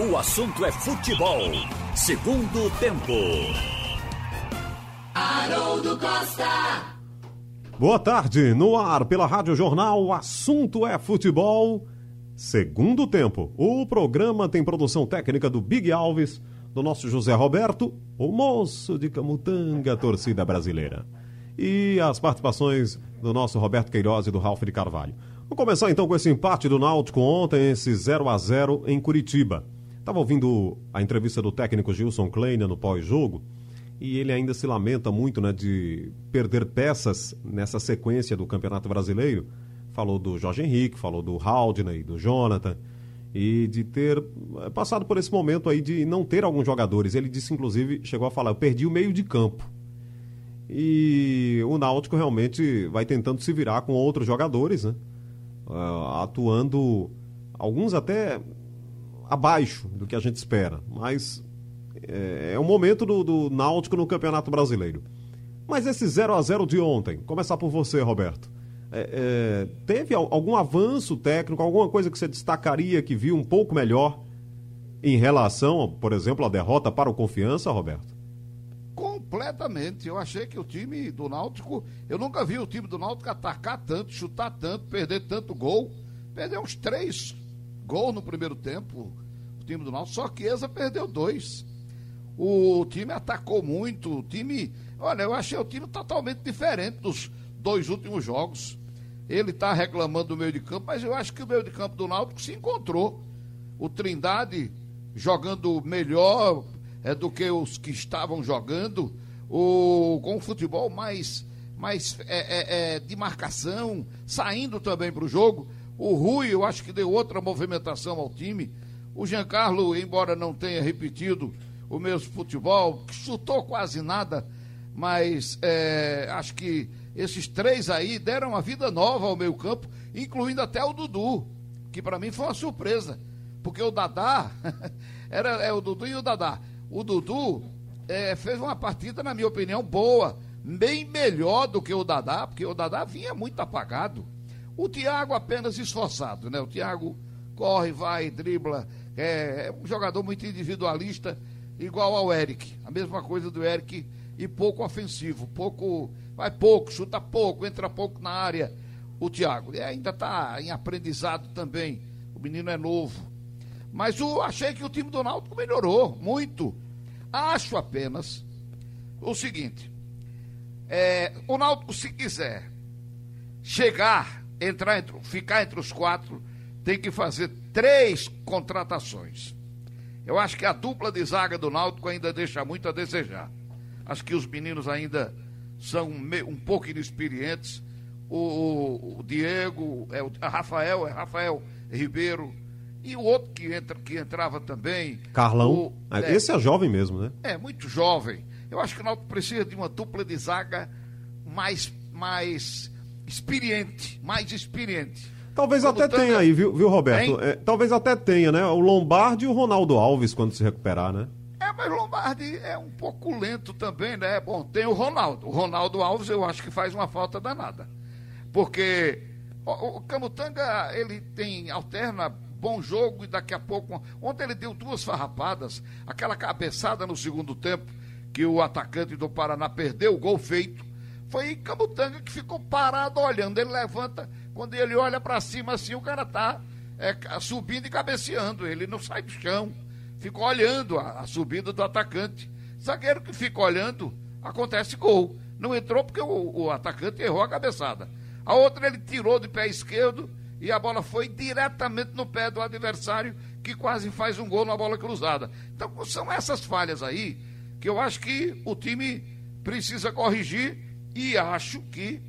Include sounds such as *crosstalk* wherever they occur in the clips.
O assunto é futebol. Segundo tempo. Haroldo Costa. Boa tarde, no ar pela Rádio Jornal, o assunto é futebol. Segundo tempo. O programa tem produção técnica do Big Alves, do nosso José Roberto, o moço de Camutanga, torcida brasileira. E as participações do nosso Roberto Queiroz e do Ralf de Carvalho. Vamos começar então com esse empate do Náutico ontem, esse 0 a 0 em Curitiba. Estava ouvindo a entrevista do técnico Gilson Kleina no pós-jogo e ele ainda se lamenta muito né, de perder peças nessa sequência do Campeonato Brasileiro. Falou do Jorge Henrique, falou do Haldney, do Jonathan, e de ter eh, passado por esse momento aí de não ter alguns jogadores. Ele disse, inclusive, chegou a falar: eu perdi o meio de campo. E o Náutico realmente vai tentando se virar com outros jogadores, né? Uh, atuando, alguns até abaixo do que a gente espera, mas é, é o momento do, do Náutico no Campeonato Brasileiro. Mas esse 0 a 0 de ontem, começar por você, Roberto. É, é, teve algum avanço técnico, alguma coisa que você destacaria que viu um pouco melhor em relação, por exemplo, à derrota para o Confiança, Roberto? Completamente. Eu achei que o time do Náutico, eu nunca vi o time do Náutico atacar tanto, chutar tanto, perder tanto gol. Perdeu uns três gols no primeiro tempo, o time do Náutico. Só que Eza perdeu dois. O time atacou muito, o time. Olha, eu achei o time totalmente diferente dos dois últimos jogos. Ele está reclamando do meio de campo, mas eu acho que o meio de campo do Náutico se encontrou. O Trindade jogando melhor é, do que os que estavam jogando, o, com o futebol mais, mais é, é, é de marcação, saindo também para o jogo. O Rui, eu acho que deu outra movimentação ao time. O Giancarlo, embora não tenha repetido o mesmo futebol, chutou quase nada, mas é, acho que esses três aí deram uma vida nova ao meio campo, incluindo até o Dudu, que para mim foi uma surpresa, porque o Dadá, *laughs* era é, o Dudu e o Dadá. O Dudu é, fez uma partida, na minha opinião, boa, bem melhor do que o Dadá, porque o Dadá vinha muito apagado. O Thiago apenas esforçado, né? O Thiago corre, vai, dribla, é, é um jogador muito individualista igual ao Eric. A mesma coisa do Eric e pouco ofensivo, pouco, vai pouco, chuta pouco, entra pouco na área. O Thiago e ainda está em aprendizado também. O menino é novo. Mas eu achei que o time do Náutico melhorou muito. Acho apenas o seguinte: é, o Náutico, se quiser chegar, entrar, entre, ficar entre os quatro, tem que fazer três contratações. Eu acho que a dupla de zaga do Náutico ainda deixa muito a desejar. Acho que os meninos ainda são um, pouco inexperientes. O, o, Diego, é o Rafael, é Rafael Ribeiro. E o outro que, entra, que entrava também. Carlão. O, é, Esse é jovem mesmo, né? É, muito jovem. Eu acho que o Náutico precisa de uma dupla de zaga mais, mais experiente. Mais experiente. Talvez até tenha aí, viu, viu Roberto? É, talvez até tenha, né? O Lombardi e o Ronaldo Alves quando se recuperar, né? É, mas o Lombardi é um pouco lento também, né? Bom, tem o Ronaldo. O Ronaldo Alves eu acho que faz uma falta danada. Porque o, o Camutanga, ele tem, alterna bom jogo e daqui a pouco. Ontem ele deu duas farrapadas, aquela cabeçada no segundo tempo, que o atacante do Paraná perdeu o gol feito. Foi Camutanga que ficou parado olhando. Ele levanta, quando ele olha para cima assim, o cara tá é, subindo e cabeceando. Ele não sai do chão. Fica olhando a, a subida do atacante. Zagueiro que fica olhando, acontece gol. Não entrou porque o, o atacante errou a cabeçada. A outra ele tirou de pé esquerdo e a bola foi diretamente no pé do adversário, que quase faz um gol na bola cruzada. Então são essas falhas aí que eu acho que o time precisa corrigir e acho que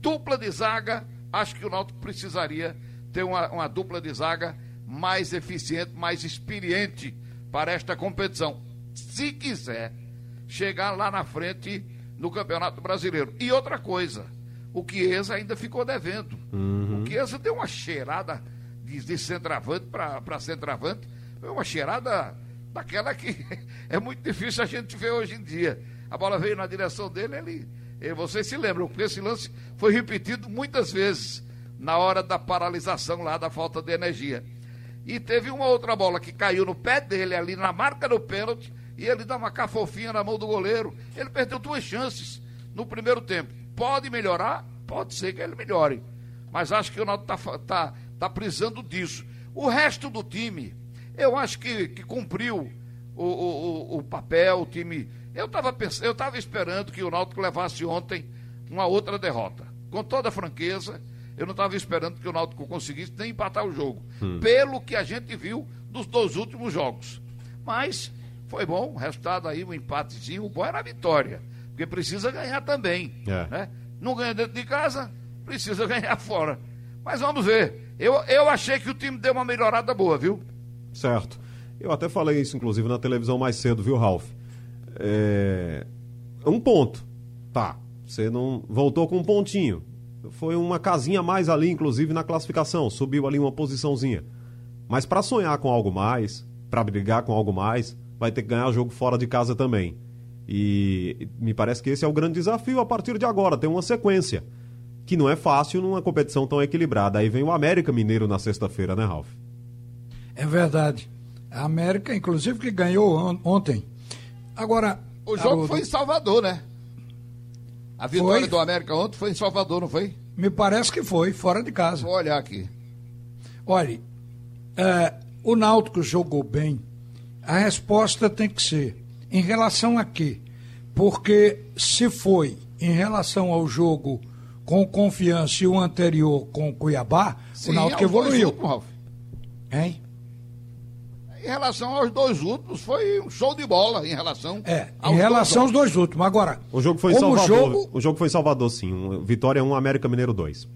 dupla de zaga acho que o Náutico precisaria ter uma, uma dupla de zaga mais eficiente, mais experiente para esta competição. Se quiser chegar lá na frente no Campeonato Brasileiro. E outra coisa, o Chiesa ainda ficou devendo. Uhum. O Chiesa deu uma cheirada de, de centroavante para centroavante, foi uma cheirada daquela que *laughs* é muito difícil a gente ver hoje em dia. A bola veio na direção dele, ele vocês se lembram, porque esse lance foi repetido muitas vezes na hora da paralisação lá da falta de energia. E teve uma outra bola que caiu no pé dele ali na marca do pênalti e ele dá uma cafofinha na mão do goleiro. Ele perdeu duas chances no primeiro tempo. Pode melhorar? Pode ser que ele melhore. Mas acho que o Náutico está tá, tá precisando disso. O resto do time, eu acho que, que cumpriu o, o, o papel, o time. Eu estava eu tava esperando que o Náutico levasse ontem uma outra derrota. Com toda franqueza, eu não estava esperando que o Náutico conseguisse nem empatar o jogo. Hum. Pelo que a gente viu dos dois últimos jogos. Mas foi bom, o resultado aí, um empatezinho, o bom era a vitória. Porque precisa ganhar também. É. Né? Não ganha dentro de casa, precisa *laughs* ganhar fora. Mas vamos ver. Eu, eu achei que o time deu uma melhorada boa, viu? Certo. Eu até falei isso, inclusive, na televisão mais cedo, viu, Ralf? É... Um ponto. Tá. Você não voltou com um pontinho. Foi uma casinha mais ali, inclusive, na classificação. Subiu ali uma posiçãozinha. Mas para sonhar com algo mais, para brigar com algo mais, vai ter que ganhar jogo fora de casa também. E me parece que esse é o grande desafio a partir de agora, ter uma sequência. Que não é fácil numa competição tão equilibrada. Aí vem o América Mineiro na sexta-feira, né, Ralf? É verdade. A América, inclusive, que ganhou on ontem. Agora. O jogo Haroldo... foi em Salvador, né? A vitória foi? do América ontem foi em Salvador, não foi? Me parece que foi, fora de casa. Vou olhar aqui. Olhe, é, o Náutico jogou bem. A resposta tem que ser em relação a quê? Porque se foi em relação ao jogo com confiança e o anterior com Cuiabá, Sim, o Náutico evoluiu. Últimos, hein? Em relação aos dois últimos, foi um show de bola em relação. É, em relação dois aos dois últimos. Agora, o jogo foi em Salvador. Jogo... O jogo foi Salvador, sim. Um, Vitória 1, América Mineiro 2.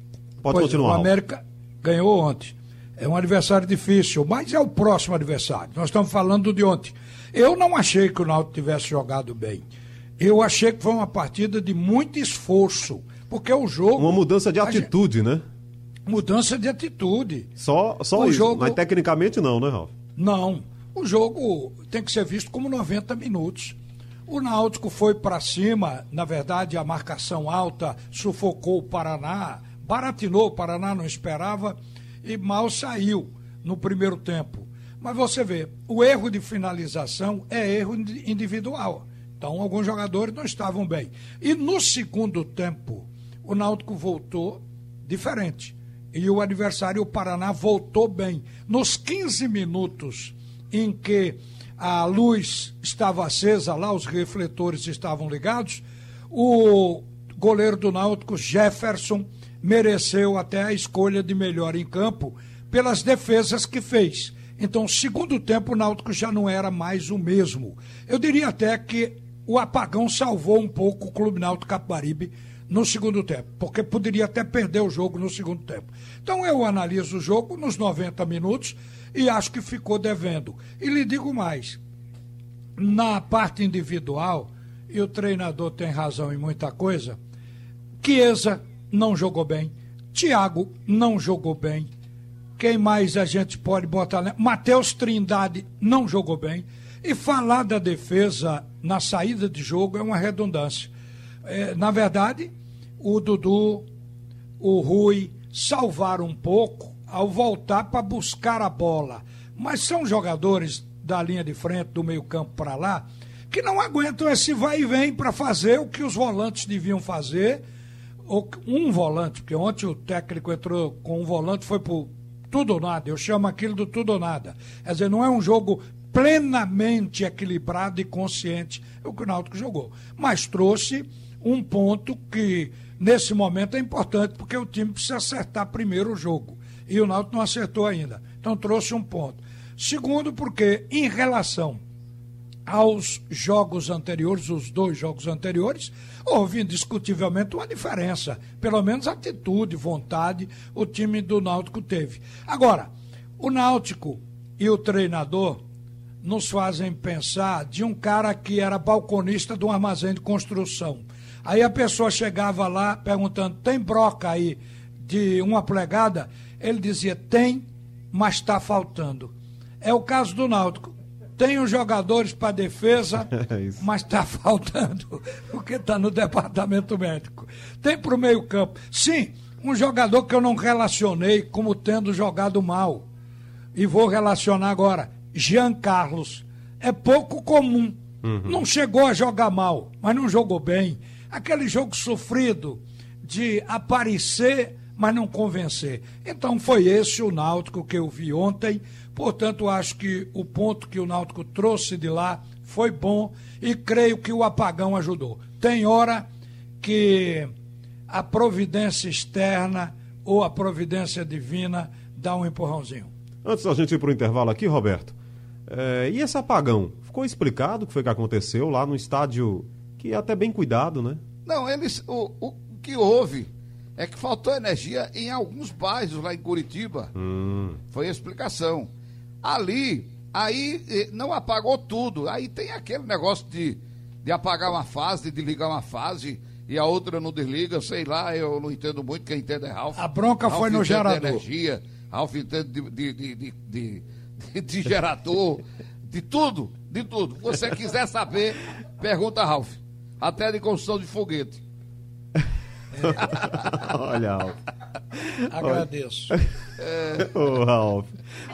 Pode pois, continuar. O América ganhou ontem. É um adversário difícil, mas é o próximo adversário. Nós estamos falando de ontem. Eu não achei que o Náutico tivesse jogado bem. Eu achei que foi uma partida de muito esforço, porque o jogo... Uma mudança de atitude, gente... né? Mudança de atitude. Só, só o isso, jogo... mas tecnicamente não, né, Ralf? Não. O jogo tem que ser visto como 90 minutos. O Náutico foi para cima, na verdade, a marcação alta sufocou o Paraná, baratinou o Paraná, não esperava, e mal saiu no primeiro tempo. Mas você vê, o erro de finalização é erro individual. Então, alguns jogadores não estavam bem. E no segundo tempo, o Náutico voltou diferente. E o adversário, o Paraná, voltou bem. Nos 15 minutos em que a luz estava acesa lá, os refletores estavam ligados, o goleiro do Náutico, Jefferson, mereceu até a escolha de melhor em campo pelas defesas que fez. Então, segundo tempo, o Náutico já não era mais o mesmo. Eu diria até que o apagão salvou um pouco o Clube Náutico Capibaribe no segundo tempo, porque poderia até perder o jogo no segundo tempo. Então, eu analiso o jogo nos 90 minutos e acho que ficou devendo. E lhe digo mais: na parte individual, e o treinador tem razão em muita coisa, Chiesa não jogou bem, Thiago não jogou bem, quem mais a gente pode botar? Matheus Trindade não jogou bem. E falar da defesa na saída de jogo é uma redundância. É, na verdade, o Dudu, o Rui salvaram um pouco ao voltar para buscar a bola. Mas são jogadores da linha de frente, do meio-campo para lá, que não aguentam esse vai e vem para fazer o que os volantes deviam fazer. Ou um volante, porque ontem o técnico entrou com um volante, foi para tudo ou nada. Eu chamo aquilo do tudo ou nada. Quer dizer, não é um jogo plenamente equilibrado e consciente é o que o Náutico jogou. Mas trouxe um ponto que, nesse momento, é importante, porque o time precisa acertar primeiro o jogo. E o Náutico não acertou ainda. Então trouxe um ponto. Segundo, porque em relação aos jogos anteriores, os dois jogos anteriores, houve indiscutivelmente uma diferença. Pelo menos atitude, vontade, o time do Náutico teve. Agora, o Náutico e o treinador nos fazem pensar de um cara que era balconista de um armazém de construção. Aí a pessoa chegava lá perguntando: tem broca aí de uma plegada? Ele dizia: tem, mas está faltando. É o caso do Náutico tem os jogadores para defesa, *laughs* é mas está faltando, porque está no departamento médico. Tem para o meio-campo. Sim, um jogador que eu não relacionei como tendo jogado mal. e vou relacionar agora, Jean Carlos. É pouco comum. Não chegou a jogar mal, mas não jogou bem. Aquele jogo sofrido de aparecer, mas não convencer. Então foi esse o Náutico que eu vi ontem. Portanto, acho que o ponto que o Náutico trouxe de lá foi bom e creio que o apagão ajudou. Tem hora que a providência externa ou a providência divina dá um empurrãozinho. Antes da gente ir para o intervalo aqui, Roberto, é, e esse apagão? Ficou explicado o que foi que aconteceu lá no estádio, que é até bem cuidado, né? Não, eles. O, o que houve é que faltou energia em alguns bairros lá em Curitiba. Hum. Foi a explicação. Ali, aí eh, não apagou tudo. Aí tem aquele negócio de, de apagar uma fase, de ligar uma fase e a outra não desliga, sei lá, eu não entendo muito, quem entende é Ralf. A bronca Ralf foi no entende de gerador. energia, Ralf entende de, de, de, de, de- de gerador, de tudo, de tudo. Se você quiser saber, pergunta a Ralf. Até de construção de foguete. *laughs* Olha, Ralf. Agradeço. Ô, Ralf.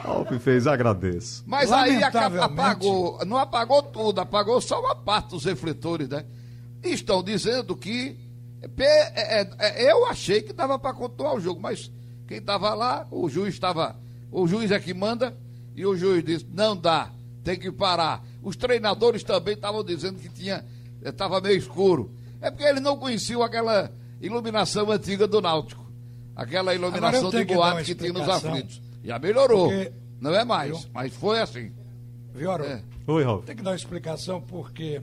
Ralf fez, agradeço. Mas aí apagou, não apagou tudo, apagou só uma parte dos refletores, né? Estão dizendo que. é, é, é, eu achei que dava para continuar o jogo, mas quem estava lá, o juiz estava. O juiz é que manda, e o juiz disse: não dá, tem que parar. Os treinadores também estavam dizendo que tinha. Estava meio escuro. É porque eles não conheciam aquela iluminação antiga do Náutico. Aquela iluminação de tenho que boate que tinha nos aflitos. Já melhorou. Porque- Não é mais, Eu- mas foi assim. Viu? É. Oi, Ralf. Tem que dar uma explicação porque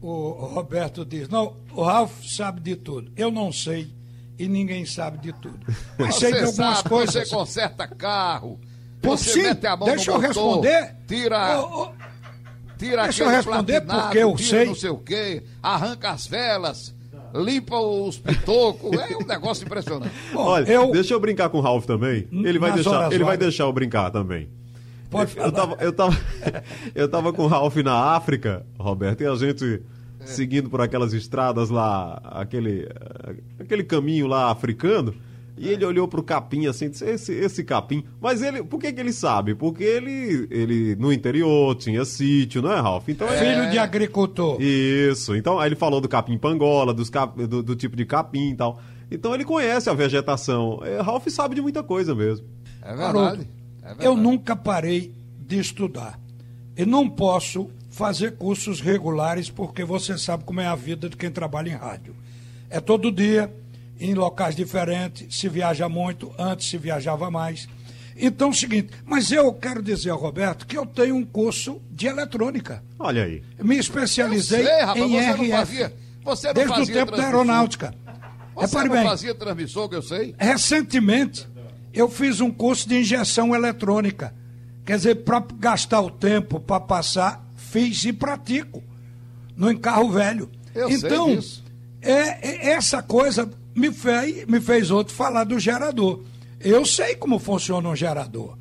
o Roberto diz: não, o Ralf sabe de tudo. Eu não sei e ninguém sabe de tudo. *laughs* Mas sei de Você algumas sabe, coisas. você conserta carro, Pô, você sim, mete a mão deixa no eu motor, responder. tira, tira deixa eu responder platinado, porque eu tira sei. não sei o quê, arranca as velas, limpa os pitocos, é um negócio impressionante. *laughs* bom, Olha, eu, deixa eu brincar com o Ralf também. Ele vai Nas deixar, ele vai deixar eu brincar também. Pode eu, falar. tava, eu, tava, *laughs* eu tava com o Ralf na África, Roberto, e a gente seguindo por aquelas estradas lá, aquele, aquele caminho lá africano, e ele olhou pro capim assim, disse, esse, esse capim. Mas ele, por que, que ele sabe? Porque ele, ele no interior tinha sítio, não é, Ralf? Então ele- filho de agricultor. isso. Então, aí ele falou do capim pangola, dos cap- do, do tipo de capim e tal. Então ele conhece a vegetação. É, Ralph sabe de muita coisa mesmo. É verdade. é verdade. eu nunca parei de estudar. E não posso fazer cursos regulares porque você sabe como é a vida de quem trabalha em rádio. É todo dia, em locais diferentes, se viaja muito, antes se viajava mais. Então, é o seguinte, mas eu quero dizer ao Roberto que eu tenho um curso de eletrônica. Olha aí. Me especializei sei, rapaz, em você não RF. fazia- você não desde o tempo da aeronáutica. Você Repare não bem, fazia transmissão, que eu sei. recentemente eu fiz um curso de injeção eletrônica. Quer dizer, para gastar o tempo, para passar, fiz e pratico no encarro velho. Eu sei então, disso. é, é- essa coisa me fez, me fez outro falar do gerador. Eu sei como funciona um gerador.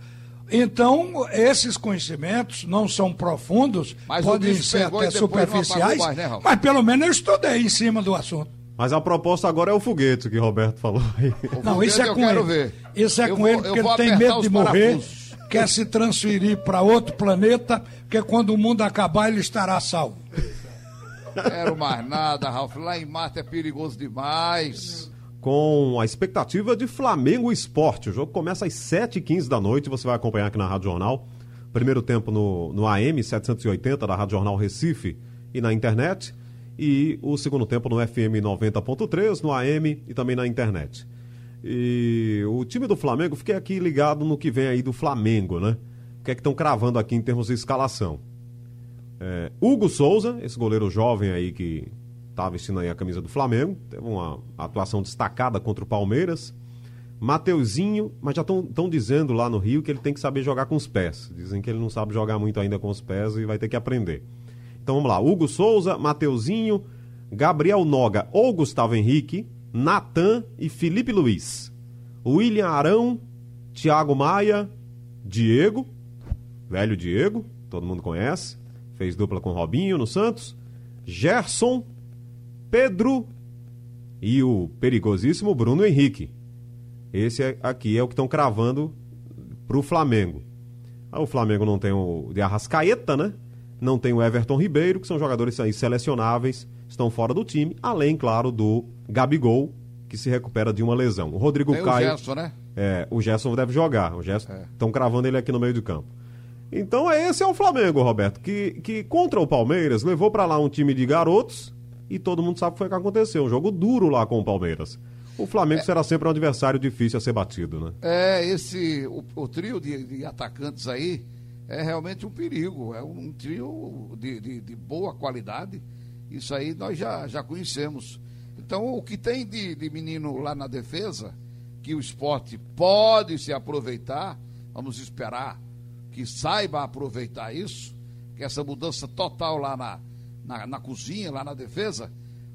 Então, esses conhecimentos não são profundos, Mas podem ser até superficiais, mais, né, mas pelo menos eu estudei em cima do assunto. Mas a proposta agora é o foguete que Roberto falou aí. O Não, isso é eu com quero ele. ver. Isso é Eu com vou- ele porque ele tem medo de morrer, quer se transferir para outro planeta, porque quando o mundo acabar ele estará salvo. *laughs* Quero mais nada, Ralf. Lá em Marte é perigoso demais. Com a expectativa de Flamengo Esporte. O jogo começa às 7h15 da noite. Você vai acompanhar aqui na Rádio Jornal. Primeiro tempo no, no AM 780 da Rádio Jornal Recife e na internet. E o segundo tempo no FM 90.3, no AM e também na internet. E o time do Flamengo, fiquei aqui ligado no que vem aí do Flamengo, né? O que é que estão cravando aqui em termos de escalação? É, Hugo Souza, esse goleiro jovem aí que tá vestindo aí a camisa do Flamengo, teve uma atuação destacada contra o Palmeiras. Mateuzinho, mas já estão dizendo lá no Rio que ele tem que saber jogar com os pés. Dizem que ele não sabe jogar muito ainda com os pés e vai ter que aprender. Então vamos lá, Hugo Souza, Mateuzinho, Gabriel Noga ou Gustavo Henrique, Natan e Felipe Luiz. William Arão, Thiago Maia, Diego, velho Diego, todo mundo conhece, fez dupla com Robinho no Santos, Gerson, Pedro e o perigosíssimo Bruno Henrique. Esse é- aqui é o que estão cravando para o Flamengo. O Flamengo não tem o de Arrascaeta, né? Não tem o Everton Ribeiro, que são jogadores aí selecionáveis, estão fora do time, além, claro, do Gabigol, que se recupera de uma lesão. O Rodrigo Tem Caio. o Gerson, né? É, o Gerson deve jogar. O Gerson É. estão cravando ele aqui no meio do campo. Então esse é o Flamengo, Roberto, que, que contra o Palmeiras levou pra lá um time de garotos e todo mundo sabe o que foi que aconteceu. Um jogo duro lá com o Palmeiras. O Flamengo será sempre um adversário difícil a ser batido, né? É, esse, o, o trio de, de atacantes aí é realmente um perigo. É um trio de, de, de boa qualidade. Isso aí nós já, já conhecemos. Então, o que tem de, de menino lá na defesa, que o esporte pode se aproveitar, vamos esperar que saiba aproveitar isso, que essa mudança total lá na, na, na cozinha, lá na defesa,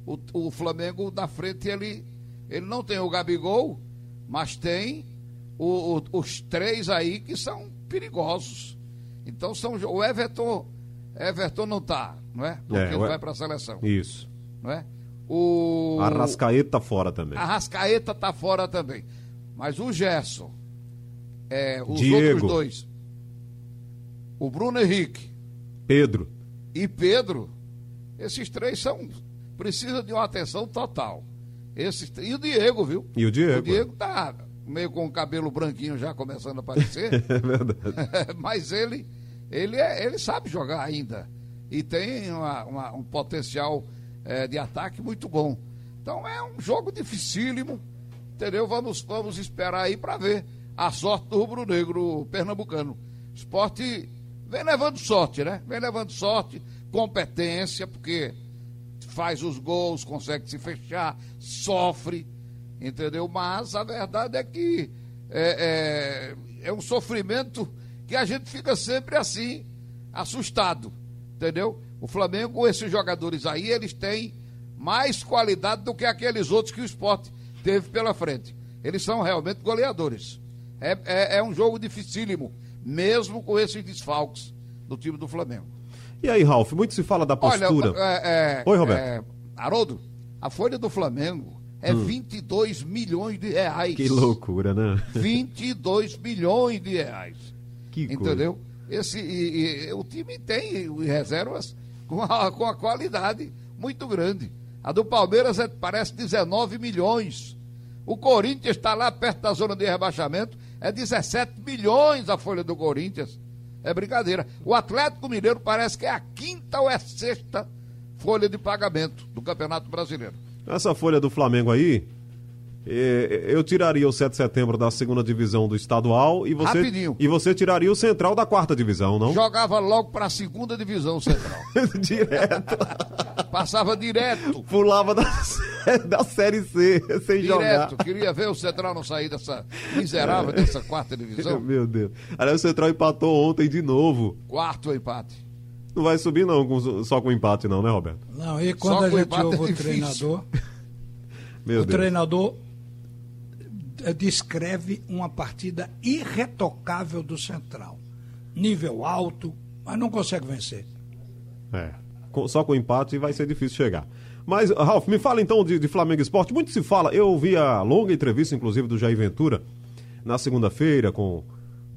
o, o Flamengo na frente, ele, ele não tem o Gabigol, mas tem o- o- os três aí que são perigosos. Então são o Everton, Everton não tá, não é? Porque É, ele vai para a seleção, Isso. não é? O Arrascaeta fora também. a Rascaeta tá fora também. Mas o Gerson, é, os Diego. outros dois, o Bruno Henrique Pedro. e Pedro, esses três são precisam de uma atenção total. Esses, e o Diego, viu? E o Diego. O Diego tá meio com o cabelo branquinho já começando a aparecer. *laughs* É verdade. *laughs* mas ele ele, é- ele sabe jogar ainda e tem uma- uma- um potencial eh, de ataque muito bom. Então é um jogo dificílimo, entendeu? Vamos, vamos esperar aí para ver a sorte do rubro-negro pernambucano. Esporte vem levando sorte, né? Vem levando sorte, competência, porque faz os gols, consegue se fechar, sofre, entendeu? Mas a verdade é que é, é, é um sofrimento que a gente fica sempre assim, assustado, entendeu? O Flamengo, com esses jogadores aí, eles têm mais qualidade do que aqueles outros que o esporte teve pela frente. Eles são realmente goleadores. É, é, é um jogo dificílimo, mesmo com esses desfalques do time do Flamengo. E aí, Ralf, muito se fala da postura. Olha, é, é, Oi, Roberto. é, Haroldo, a folha do Flamengo é 22 milhões de reais. Hum. Que loucura, né? *laughs* 22 milhões de reais. Que coisa. entendeu? Esse, e- e- o time tem reservas *laughs* com a, com a qualidade muito grande. A do Palmeiras é- parece 19 milhões. O Corinthians está lá perto da zona de rebaixamento, é 17 milhões a folha do Corinthians. É brincadeira. O Atlético Mineiro parece que é a quinta ou é a sexta folha de pagamento do Campeonato Brasileiro. Essa folha do Flamengo aí, eu tiraria o 7 de setembro da segunda divisão do estadual e você, Rapidinho. e você tiraria o central da quarta divisão, não? Jogava logo para a segunda divisão central. *laughs* Direto. *laughs* Passava direto. Pulava da, da Série C sem jogar. Direto, queria ver o Central não sair dessa miserável dessa quarta divisão. *laughs* Meu Deus. Aliás, o Central empatou ontem de novo. Quarto empate. Não vai subir não com- só com empate não, né, Roberto? Não, e quando Só a gente empate ouve é o treinador, Meu o Deus. treinador eh, descreve uma partida irretocável do Central. Nível alto, mas não consegue vencer. É. Só com empate vai ser difícil chegar. Mas, Ralf, me fala então de, de Flamengo Esporte. Muito se fala, eu ouvi a longa entrevista, inclusive, do Jair Ventura, na segunda-feira, com,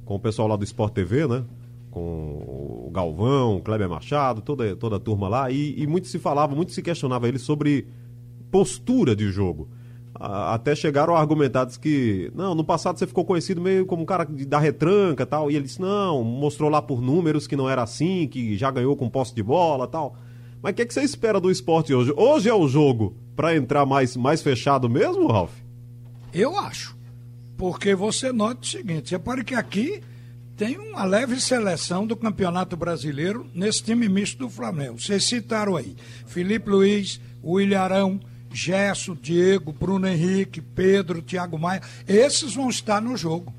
com o pessoal lá do Sport TV, né? Com o Galvão, o Kleber Machado, toda, toda a turma lá, e, e muito se falava, muito se questionava ele sobre postura de jogo. Até chegaram a argumentar que, não, no passado você ficou conhecido meio como um cara da retranca tal. E ele disse, não, mostrou lá por números que não era assim, que já ganhou com posse de bola tal. Mas o que, é que você espera do esporte hoje? Hoje é o jogo para entrar mais, mais fechado mesmo, Ralf? Eu acho. Porque você nota o seguinte: repare que aqui tem uma leve seleção do Campeonato Brasileiro nesse time misto do Flamengo. Vocês citaram aí: Felipe Luiz, William Arão, Gerson, Diego, Bruno Henrique, Pedro, Thiago Maia. Esses vão estar no jogo.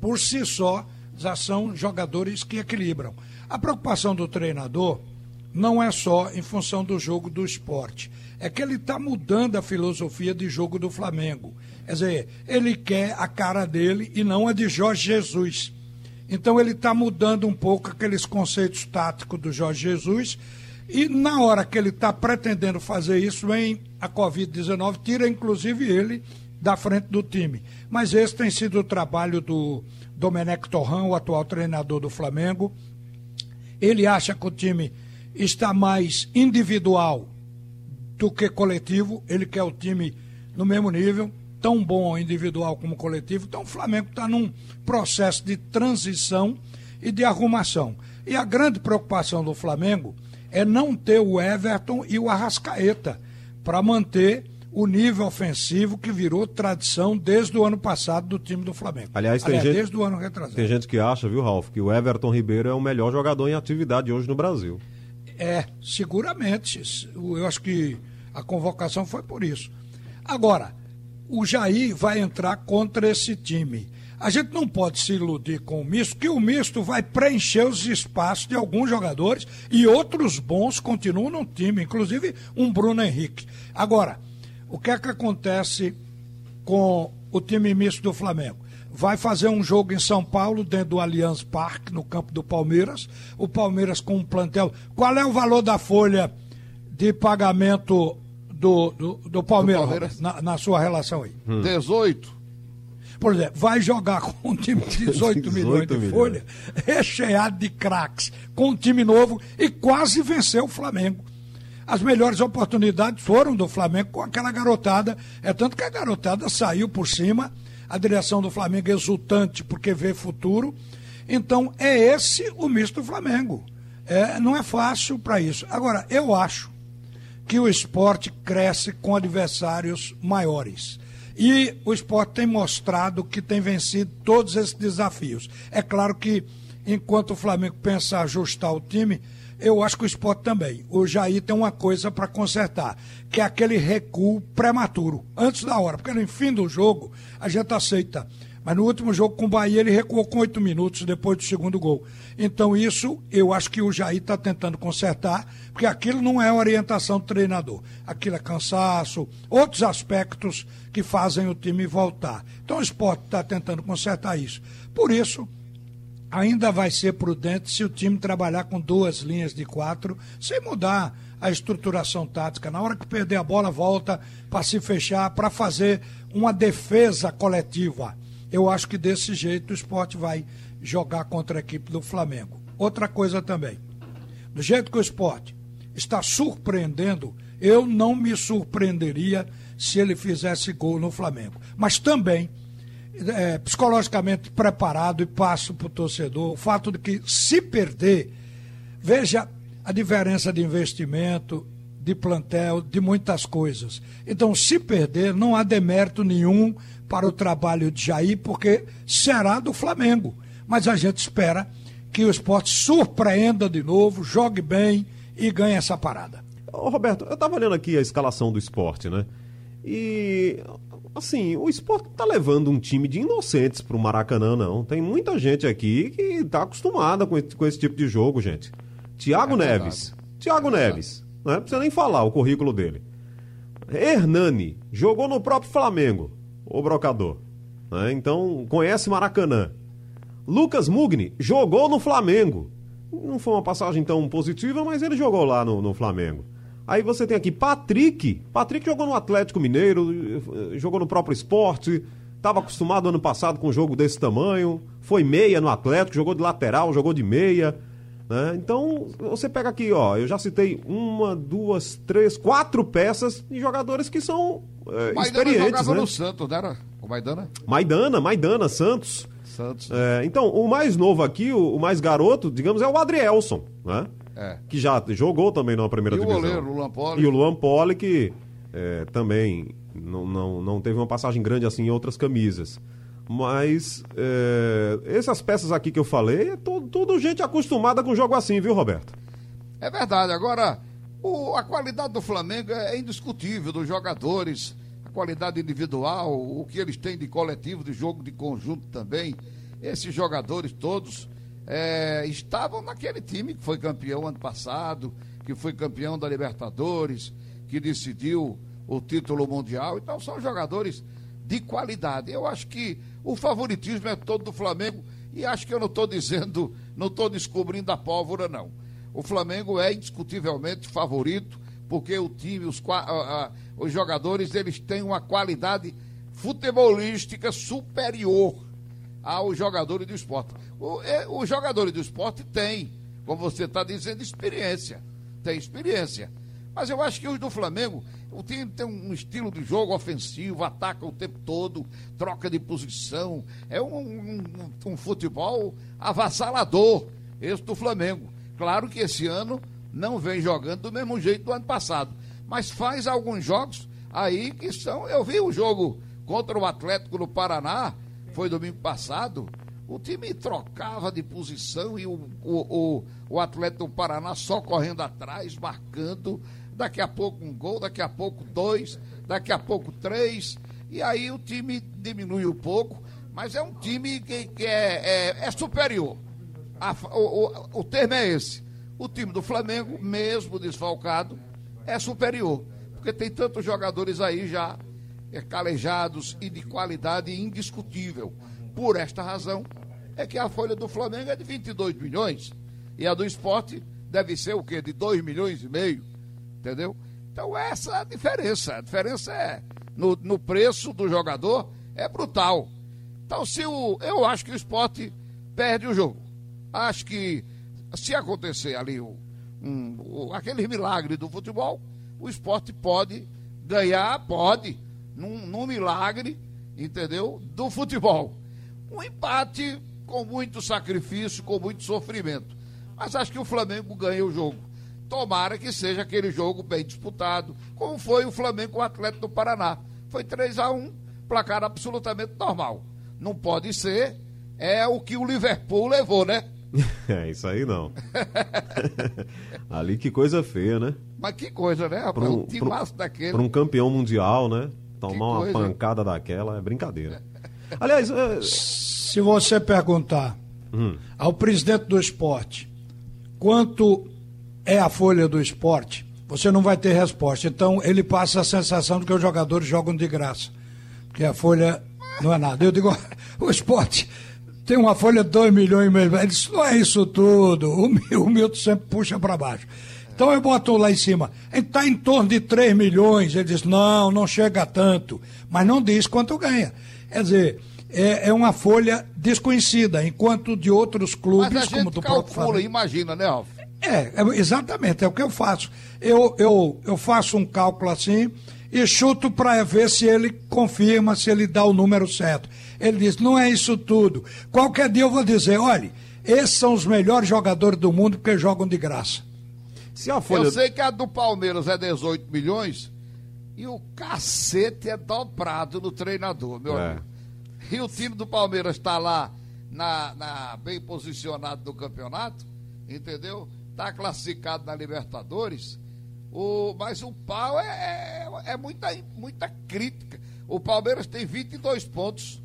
Por si só, já são jogadores que equilibram. A preocupação do treinador não é só em função do jogo do esporte. É que ele está mudando a filosofia de jogo do Flamengo. Quer dizer, ele quer a cara dele e não a de Jorge Jesus. Então ele está mudando um pouco aqueles conceitos táticos do Jorge Jesus. E na hora que ele está pretendendo fazer isso, vem a Covid-19, tira inclusive ele da frente do time. Mas esse tem sido o trabalho do Domenech Torrão, o atual treinador do Flamengo. Ele acha que o time está mais individual do que coletivo. Ele quer o time no mesmo nível, tão bom individual como coletivo. Então o Flamengo está num processo de transição e de arrumação. E a grande preocupação do Flamengo é não ter o Everton e o Arrascaeta para manter o nível ofensivo que virou tradição desde o ano passado do time do Flamengo. Aliás, tem Aliás, gente, desde o ano retrasado. Tem gente que acha, viu, Ralf, que o Everton Ribeiro é o melhor jogador em atividade hoje no Brasil. É, seguramente. Eu acho que a convocação foi por isso. Agora, o Jair vai entrar contra esse time. A gente não pode se iludir com o misto, que o misto vai preencher os espaços de alguns jogadores e outros bons continuam no time, inclusive um Bruno Henrique. Agora, o que é que acontece com o time misto do Flamengo? Vai fazer um jogo em São Paulo, dentro do Allianz Parque, no campo do Palmeiras. O Palmeiras com um plantel. Qual é o valor da folha de pagamento do, do, do Palmeiras, do Palmeiras? Na, na, sua relação aí? Hum. 18. Por exemplo, vai jogar com um time de *laughs* 18, 18 milhões de folha, recheado de craques, com um time novo e quase venceu o Flamengo as melhores oportunidades foram do Flamengo com aquela garotada. É tanto que a garotada saiu por cima, a direção do Flamengo exultante porque vê futuro. Então é esse o misto do Flamengo. É, não é fácil para isso. Agora, eu acho que o esporte cresce com adversários maiores. E o esporte tem mostrado que tem vencido todos esses desafios. É claro que, enquanto o Flamengo pensa ajustar o time, eu acho que o esporte também. O Jair tem uma coisa para consertar, que é aquele recuo prematuro, antes da hora. Porque no fim do jogo, a gente aceita. Mas no último jogo com o Bahia, ele recuou com oito minutos depois do segundo gol. Então, isso eu acho que o Jair está tentando consertar, porque aquilo não é orientação do treinador. Aquilo é cansaço, outros aspectos que fazem o time voltar. Então, o esporte está tentando consertar isso. Por isso, ainda vai ser prudente se o time trabalhar com duas linhas de quatro, sem mudar a estruturação tática. Na hora que perder a bola, volta para se fechar, para fazer uma defesa coletiva. Eu acho que desse jeito o esporte vai jogar contra a equipe do Flamengo. Outra coisa também. Do jeito que o esporte está surpreendendo, eu não me surpreenderia se ele fizesse gol no Flamengo. Mas também é, psicologicamente preparado e passo para o torcedor. O fato de que, se perder, veja a diferença de investimento, de plantel, de muitas coisas. Então, se perder, não há demérito nenhum para o trabalho de Jair, porque será do Flamengo. Mas a gente espera que o esporte surpreenda de novo, jogue bem e ganhe essa parada. Ô, Roberto, eu estava olhando aqui a escalação do esporte, né? E assim, o esporte tá levando um time de inocentes pro Maracanã, não. Tem muita gente aqui que tá acostumada com esse, com esse tipo de jogo, gente. Tiago é Neves. Tiago é Neves. Não é precisa nem falar o currículo dele. Hernani jogou no próprio Flamengo, o brocador. Né? Então, conhece Maracanã. Lucas Mugni jogou no Flamengo. Não foi uma passagem tão positiva, mas ele jogou lá no, no Flamengo. Aí você tem aqui Patrick. Patrick jogou no Atlético Mineiro, jogou no próprio esporte, estava acostumado ano passado com um jogo desse tamanho, foi meia no Atlético, jogou de lateral, jogou de meia. Né? Então, você pega aqui, ó, eu já citei uma, duas, três, quatro peças de jogadores que são é, Maidana experientes. jogava né? no Santos, não era? O Maidana? Maidana, Maidana, Santos. Santos. É, então, o mais novo aqui, o, o mais garoto, digamos, é o Adrielson, né? É. Que já jogou também na primeira e divisão. E o goleiro, o Luan Poli. E o Luan Poli, que é, também não, não, não teve uma passagem grande assim em outras camisas. Mas é, essas peças aqui que eu falei, é tudo, tudo gente acostumada com jogo assim, viu, Roberto? É verdade. Agora, o, a qualidade do Flamengo é indiscutível, dos jogadores, a qualidade individual, o que eles têm de coletivo, de jogo de conjunto também. Esses jogadores todos é, estavam naquele time que foi campeão ano passado, que foi campeão da Libertadores, que decidiu o título mundial. Então são jogadores de qualidade. Eu acho que o favoritismo é todo do Flamengo e acho que eu não estou dizendo, não estou descobrindo a pólvora, não. O Flamengo é indiscutivelmente favorito, porque o time, os, os jogadores, eles têm uma qualidade futebolística superior aos jogadores do esporte. O, é, os jogadores do esporte têm, como você está dizendo, experiência. Tem experiência. Mas eu acho que os do Flamengo, o time tem um estilo de jogo ofensivo, ataca o tempo todo, troca de posição. É um, um, um futebol avassalador, esse do Flamengo. Claro que esse ano não vem jogando do mesmo jeito do ano passado. Mas faz alguns jogos aí que são. Eu vi o jogo contra o Atlético no Paraná, foi domingo passado. O time trocava de posição e o, o, o, o Atlético do Paraná só correndo atrás, marcando. Daqui a pouco um gol, daqui a pouco dois, daqui a pouco três. E aí o time diminui um pouco, mas é um time que, que é, é, é superior. A, o, o, o termo é esse. O time do Flamengo, mesmo desfalcado, é superior. Porque tem tantos jogadores aí já calejados e de qualidade indiscutível. Por esta razão, é que a folha do Flamengo é de 22 milhões e a do esporte deve ser o quê? De 2 milhões e meio, entendeu? Então essa é a diferença. A diferença é no, no preço do jogador é brutal. Então se o, eu acho que o esporte perde o jogo. Acho que se acontecer ali o, um, o, aquele milagre do futebol, o esporte pode ganhar, pode, num, num milagre, entendeu? Do futebol. Um empate com muito sacrifício, com muito sofrimento. Mas acho que o Flamengo ganha o jogo. Tomara que seja aquele jogo bem disputado, como foi o Flamengo com o Atlético do Paraná. Foi 3 a 1 placar absolutamente normal. Não pode ser, é o que o Liverpool levou, né? *laughs* É, isso aí não. *laughs* Ali que coisa feia, né? Mas que coisa, né, rapaz? um, um timaço daquele. Para um campeão mundial, né? Tomar uma pancada daquela é brincadeira. Aliás, é... se você perguntar hum. ao presidente do esporte quanto é a folha do esporte, você não vai ter resposta. Então ele passa a sensação de que os jogadores jogam de graça. Porque a folha não é nada. Eu digo, *laughs* o esporte tem uma folha de 2 milhões e meio. Ele disse, não é isso tudo. O Milton sempre puxa para baixo. Então eu boto lá em cima, está em torno de 3 milhões. Ele diz, não, não chega a tanto. Mas não diz quanto ganha. Quer dizer, é, é uma folha desconhecida, enquanto de outros clubes, Mas a gente como do calcula, próprio Flamengo. imagina, né, Alf? É, é, exatamente, é o que eu faço. Eu, eu, eu faço um cálculo assim e chuto para ver se ele confirma, se ele dá o número certo. Ele diz: não é isso tudo. Qualquer dia eu vou dizer: olha, esses são os melhores jogadores do mundo porque jogam de graça. Se a folha... Eu sei que a do Palmeiras é 18 milhões e o cacete é dobrado no treinador, meu é. amigo. E o time do Palmeiras está lá na, na, bem posicionado no campeonato, entendeu? Está classificado na Libertadores. O, mas o pau é, é, é muita, muita crítica. O Palmeiras tem 22 pontos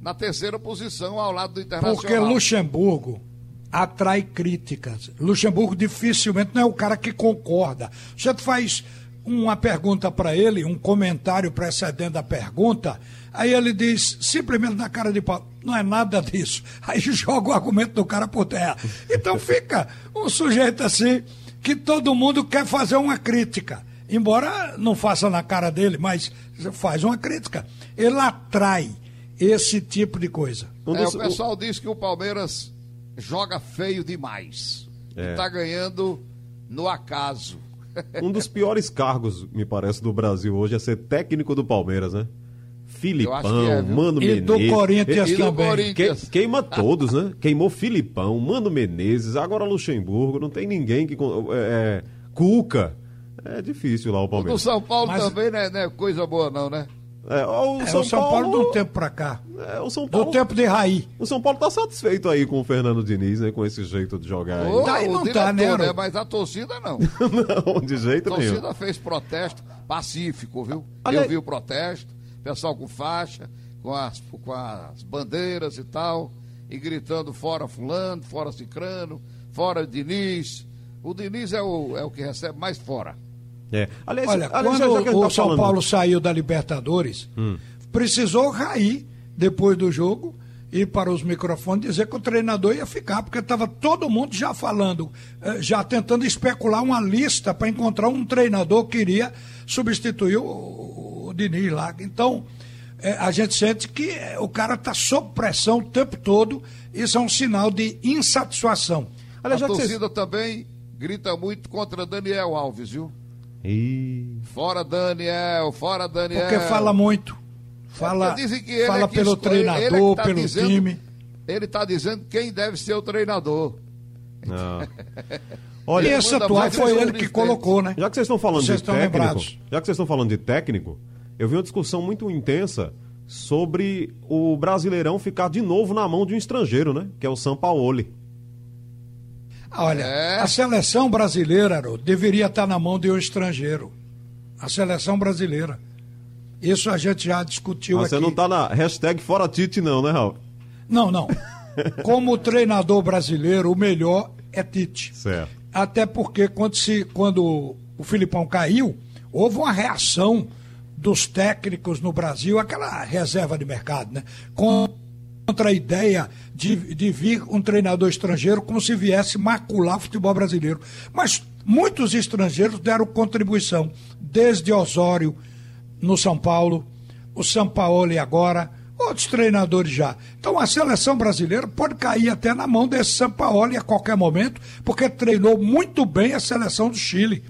na terceira posição ao lado do Internacional. Porque Luxemburgo atrai críticas. Luxemburgo dificilmente não é o cara que concorda. Você faz uma pergunta para ele, um comentário precedendo a pergunta, aí ele diz simplesmente na cara de pau, não é nada disso. *laughs* Aí joga o argumento do cara por terra. Então fica um sujeito assim que todo mundo quer fazer uma crítica. Embora não faça na cara dele, mas faz uma crítica. Ele atrai esse tipo de coisa. É, o pessoal diz que o Palmeiras joga feio demais. É. Está ganhando no acaso. Um dos piores cargos, me parece, do Brasil hoje é ser técnico do Palmeiras, né? Filipão, é, Mano e Menezes. Do Corinthians e, também. Corinthians. Que, queima todos, né? Queimou Filipão, Mano Menezes, agora Luxemburgo, não tem ninguém que. É, é, Cuca. É difícil lá o Palmeiras. O do São Paulo Mas... também não é, não é coisa boa, não, né? É, o, é, São o São Paulo, Paulo do tempo pra cá. É, o São Paulo, do tempo de Raí. O São Paulo tá satisfeito aí com o Fernando Diniz, né? Com esse jeito de jogar oh, aí. não tá, né, né? Mas a torcida não. *laughs* não, de jeito nenhum. A torcida nenhum. fez protesto pacífico, viu? Olha... Eu vi o protesto, pessoal com faixa, com as, com as bandeiras e tal, e gritando fora fulano, fora cicrano, fora Diniz. O Diniz é o, é o que recebe mais fora. É. Aliás, Olha, aliás, quando o tá São falando... Paulo saiu da Libertadores, hum. precisou Raí, depois do jogo, ir para os microfones dizer que o treinador ia ficar, porque estava todo mundo já falando, eh, já tentando especular uma lista para encontrar um treinador que iria substituir o, o Diniz lá. Então, é, a gente sente que é, o cara está sob pressão o tempo todo. Isso é um sinal de insatisfação. Aliás, a torcida vocês... também grita muito contra Daniel Alves, viu? E... Fora Daniel, fora Daniel. Porque fala muito. Fala, é fala pelo escolhe, treinador, tá pelo dizendo, time. Ele está dizendo quem deve ser o treinador. Não. *laughs* Olha, e esse atual foi ele que colocou, né? Já que vocês estão falando vocês de técnico, lembrados. já que vocês estão falando de técnico, eu vi uma discussão muito intensa sobre o Brasileirão ficar de novo na mão de um estrangeiro, né? Que é o Sampaoli. Olha, é. a seleção brasileira deveria estar na mão de um estrangeiro. A seleção brasileira. Isso a gente já discutiu Mas aqui. Você não está na hashtag fora Tite, não, né, Raul? Não, não. *laughs* Como treinador brasileiro, o melhor é Tite. Certo. Até porque quando, se, quando o Filipão caiu, houve uma reação dos técnicos no Brasil, aquela reserva de mercado, né? Contra a ideia de, de vir um treinador estrangeiro como se viesse macular o futebol brasileiro. Mas muitos estrangeiros deram contribuição, desde Osório, no São Paulo, o São Paulo agora, outros treinadores já. Então a seleção brasileira pode cair até na mão desse São Paulo a qualquer momento, porque treinou muito bem a seleção do Chile.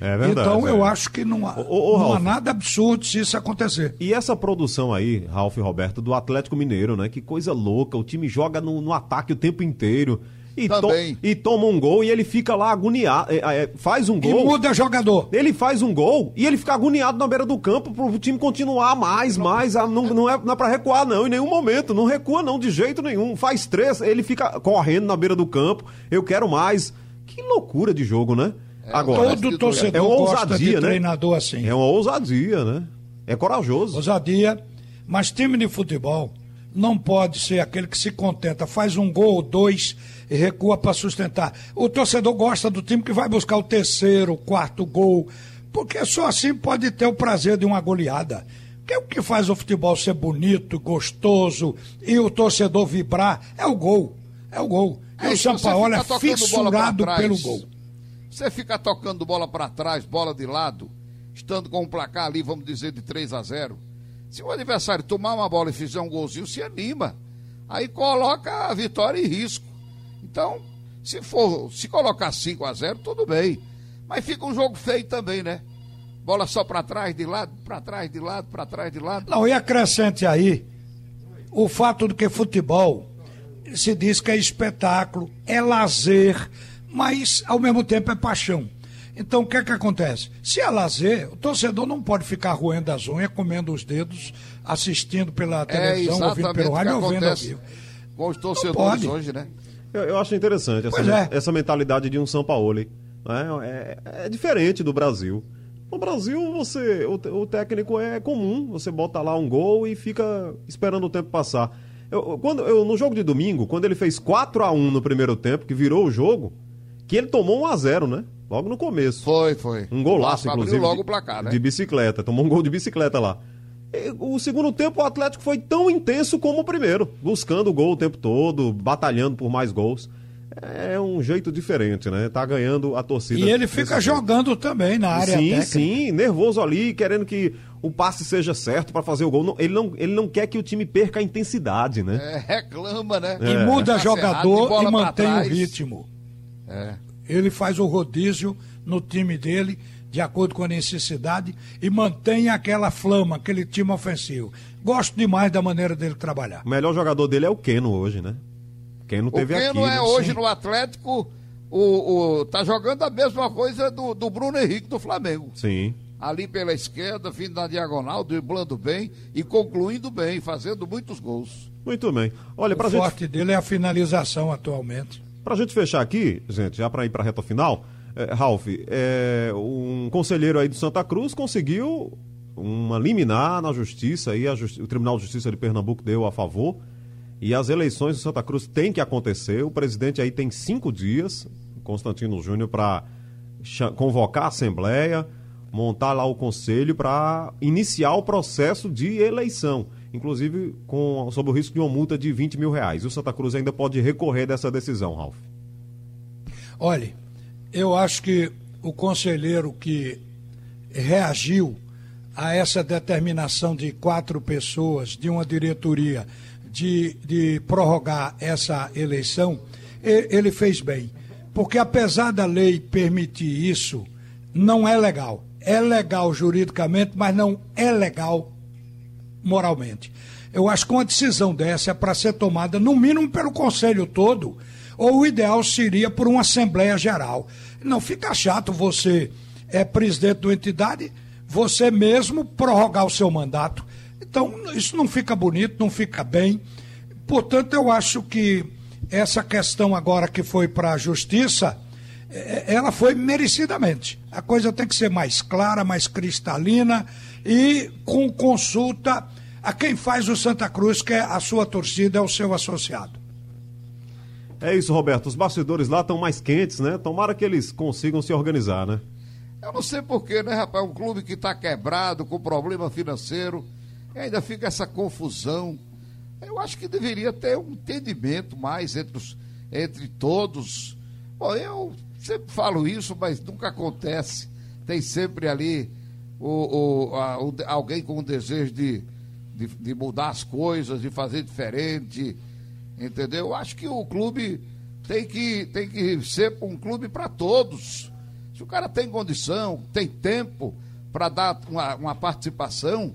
É verdade. Então é. eu acho que não, há, ô, ô, não há nada absurdo se isso acontecer. E essa produção aí, Ralf e Roberto, do Atlético Mineiro, né? Que coisa louca. O time joga no, no ataque o tempo inteiro. E, to e, toma um gol e ele fica lá agoniado. É, é, faz um gol. E muda jogador. Ele faz um gol e ele fica agoniado na beira do campo pro time continuar mais, mais. Ah, não, não, é, não é pra recuar, não, em nenhum momento. Não recua, não, de jeito nenhum. Faz três, ele fica correndo na beira do campo. Eu quero mais. Que loucura de jogo, né? É, Agora, todo torcedor é uma ousadia, de né? treinador assim. É uma ousadia, né? É corajoso. Ousadia, mas time de futebol não pode ser aquele que se contenta, faz um gol ou dois e recua para sustentar. O torcedor gosta do time que vai buscar o terceiro, o quarto gol, porque só assim pode ter o prazer de uma goleada. Que é o que faz o futebol ser bonito, gostoso e o torcedor vibrar é o gol. É o gol. E é, o São Paulo é fissurado pelo gol. Você fica tocando bola para trás, bola de lado, estando com um placar ali, vamos dizer, de 3 a 0 se o adversário tomar uma bola e fizer um golzinho, se anima. Aí coloca a vitória em risco. Então, se for, se colocar 5 a 0 tudo bem. Mas fica um jogo feio também, né? Bola só para trás, de lado, para trás, de lado, para trás, de lado. Não, e acrescente aí o fato de que futebol se diz que é espetáculo, é lazer, mas ao mesmo tempo é paixão. Então, o que é que acontece? Se é lazer, o torcedor não pode ficar roendo as unhas, comendo os dedos, assistindo pela é televisão, é ouvindo pelo rádio, ouvindo ao vivo. Com os torcedores hoje, né? Eu, eu acho interessante essa, é. essa mentalidade de um São Paulo. Né? É, é, diferente do Brasil. No Brasil, você o, o, técnico é comum, você bota lá um gol e fica esperando o tempo passar. Eu, quando, eu, no jogo de domingo, quando ele fez 4 a 1 no primeiro tempo, que virou o jogo, que ele tomou 1 a 0 né? Logo no começo. Foi, foi. Um golaço, inclusive. logo o placar, né? De bicicleta. Tomou um gol de bicicleta lá. E, o segundo tempo, o Atlético foi tão intenso como o primeiro. Buscando o gol o tempo todo, batalhando por mais gols. É um jeito diferente, né? Tá ganhando a torcida. E ele fica jogando também na área Sim, técnica. sim, nervoso ali, querendo que o passe seja certo para fazer o gol. Ele não, ele não quer que o time perca a intensidade, né? É, reclama, né? E muda jogador e mantém o ritmo. É. Ele faz o rodízio no time dele, de acordo com a necessidade, e mantém aquela flama, aquele time ofensivo. Gosto demais da maneira dele trabalhar. O melhor jogador dele é o Keno hoje, né? Keno teve aqui. O Keno é né? hoje Sim. no Atlético, o, o, tá jogando a mesma coisa do, do Bruno Henrique do Flamengo. Sim ali pela esquerda, vindo na diagonal, driblando bem e concluindo bem, fazendo muitos gols. Muito bem. Olha, o gente... forte dele é a finalização atualmente. Para a gente fechar aqui, gente, já para ir para a reta final, é, Ralf, é, um conselheiro aí do Santa Cruz conseguiu uma liminar na justiça, aí Justi o Tribunal de Justiça de Pernambuco deu a favor, e as eleições do Santa Cruz têm que acontecer. O presidente aí tem cinco dias, Constantino Júnior, para convocar a Assembleia, montar lá o conselho para iniciar o processo de eleição inclusive com, sob o risco de uma multa de 20 mil reais. O Santa Cruz ainda pode recorrer dessa decisão, Ralf. Olhe, eu acho que o conselheiro que reagiu a essa determinação de quatro pessoas, de uma diretoria, de, de prorrogar essa eleição, ele fez bem. Porque apesar da lei permitir isso, não é legal. É legal juridicamente, mas não é legal moralmente. Eu acho que uma decisão dessa é para ser tomada, no mínimo, pelo Conselho todo, ou o ideal seria por uma Assembleia Geral. Não fica chato você é presidente de uma entidade, você mesmo prorrogar o seu mandato. Então, isso não fica bonito, não fica bem. Portanto, eu acho que essa questão agora que foi para a justiça, é, ela foi merecidamente. A coisa tem que ser mais clara, mais cristalina e com consulta a quem faz o Santa Cruz, que é a sua torcida, é o seu associado. É isso, Roberto. Os bastidores lá estão mais quentes, né? Tomara que eles consigam se organizar, né? Eu não sei porquê, né, rapaz? Um clube que está quebrado, com problema financeiro, ainda fica essa confusão. Eu acho que deveria ter um entendimento mais entre, os, entre todos. Bom, eu sempre falo isso, mas nunca acontece. Tem sempre ali o, o, a, o alguém com o desejo de, de, de, mudar as coisas, de fazer diferente, entendeu? Eu acho que o clube tem que, tem que ser um clube para todos. Se o cara tem condição, tem tempo para dar uma, uma participação,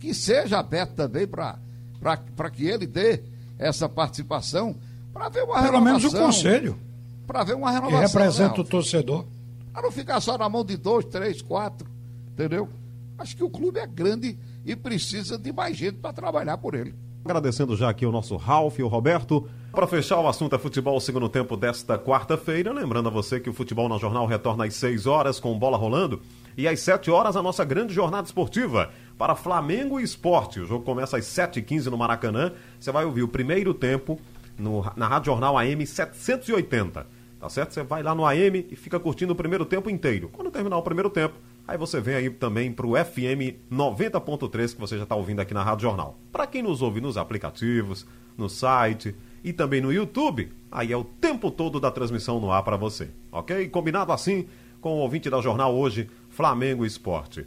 que seja aberto também para que ele dê essa participação, para ver uma Pelo renovação. menos o conselho. Para ver uma renovação. Que representa o torcedor. Para não ficar só na mão de dois, três, quatro, entendeu? Acho que o clube é grande e precisa de mais gente para trabalhar por ele. Agradecendo já aqui o nosso Ralf e o Roberto. Para fechar o assunto é futebol segundo tempo desta quarta-feira. Lembrando a você que o Futebol na Jornal retorna às 6 horas com bola rolando. E às 7 horas a nossa grande jornada esportiva para Flamengo e Esporte. O jogo começa às 7h15 no Maracanã. Você vai ouvir o primeiro tempo no, na Rádio Jornal AM 780. Tá certo? Você vai lá no AM e fica curtindo o primeiro tempo inteiro. Quando terminar o primeiro tempo, aí você vem aí também para o FM 90.3 que você já está ouvindo aqui na Rádio Jornal. Para quem nos ouve nos aplicativos, no site e também no YouTube, aí é o tempo todo da transmissão no ar para você. Ok? Combinado assim com o ouvinte da Jornal hoje, Flamengo Esporte.